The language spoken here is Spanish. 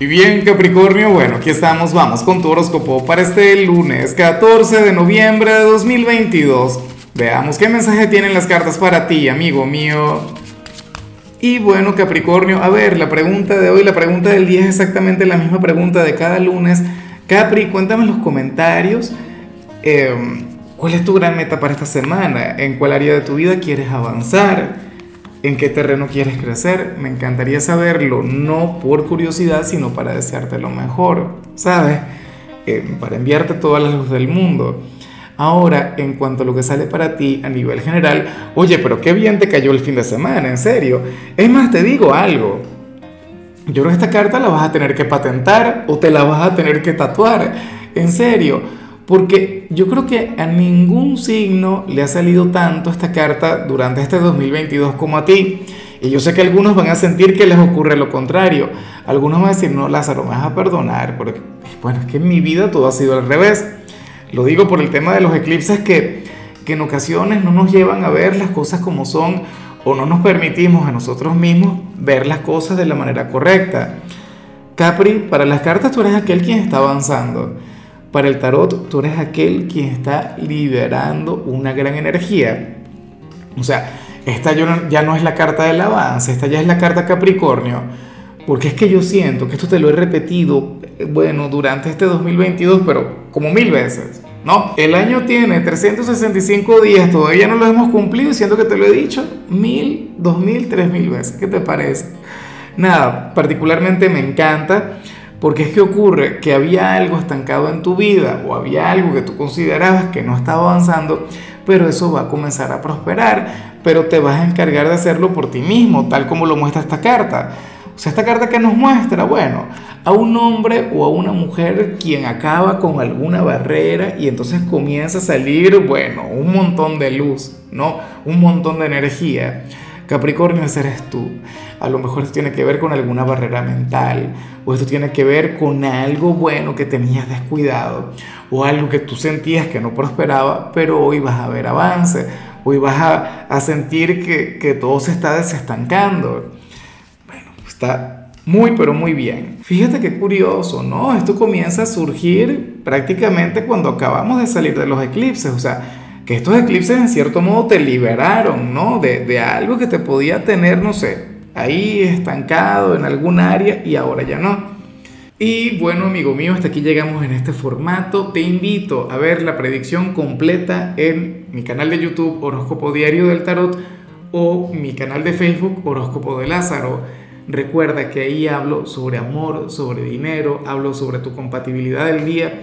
Y bien, Capricornio, bueno, aquí estamos, vamos con tu horóscopo para este lunes 14 de noviembre de 2022. Veamos qué mensaje tienen las cartas para ti, amigo mío. Y bueno, Capricornio, a ver, la pregunta de hoy, la pregunta del día es exactamente la misma pregunta de cada lunes. Capri, cuéntame en los comentarios em, cuál es tu gran meta para esta semana, en cuál área de tu vida quieres avanzar, en qué terreno quieres crecer. Me encantaría saberlo, no por curiosidad, sino para desearte lo mejor, ¿sabes? Em, para enviarte toda la luz del mundo. Ahora, en cuanto a lo que sale para ti a nivel general, oye, pero qué bien te cayó el fin de semana, en serio. Es más, te digo algo. Yo creo que esta carta la vas a tener que patentar o te la vas a tener que tatuar. En serio. Porque yo creo que a ningún signo le ha salido tanto esta carta durante este 2022 como a ti. Y yo sé que algunos van a sentir que les ocurre lo contrario. Algunos van a decir, no, Lázaro, me vas a perdonar. Porque, bueno, es que en mi vida todo ha sido al revés. Lo digo por el tema de los eclipses que, en ocasiones no nos llevan a ver las cosas como son o no nos permitimos a nosotros mismos ver las cosas de la manera correcta. Capri, para las cartas tú eres aquel quien está avanzando. Para el tarot tú eres aquel quien está liberando una gran energía. O sea, esta ya no es la carta del avance, esta ya es la carta Capricornio. Porque es que yo siento que esto te lo he repetido, eh, bueno, durante este 2022, pero como mil veces. No, el año tiene 365 días, todavía no lo hemos cumplido siento que te lo he dicho mil, dos mil, tres mil veces. ¿Qué te parece? Nada, particularmente me encanta porque es que ocurre que había algo estancado en tu vida o había algo que tú considerabas que no estaba avanzando, pero eso va a comenzar a prosperar, pero te vas a encargar de hacerlo por ti mismo, tal como lo muestra esta carta. O sea, esta carta que nos muestra, bueno, a un hombre o a una mujer quien acaba con alguna barrera y entonces comienza a salir, bueno, un montón de luz, ¿no? Un montón de energía. Capricornio, ese eres tú. A lo mejor esto tiene que ver con alguna barrera mental, o esto tiene que ver con algo bueno que tenías descuidado, o algo que tú sentías que no prosperaba, pero hoy vas a ver avance, hoy vas a, a sentir que, que todo se está desestancando. Está muy, pero muy bien. Fíjate qué curioso, ¿no? Esto comienza a surgir prácticamente cuando acabamos de salir de los eclipses, o sea, que estos eclipses en cierto modo te liberaron, ¿no? De, de algo que te podía tener, no sé, ahí estancado en algún área y ahora ya no. Y bueno, amigo mío, hasta aquí llegamos en este formato. Te invito a ver la predicción completa en mi canal de YouTube Horóscopo Diario del Tarot o mi canal de Facebook Horóscopo de Lázaro. Recuerda que ahí hablo sobre amor, sobre dinero, hablo sobre tu compatibilidad del día.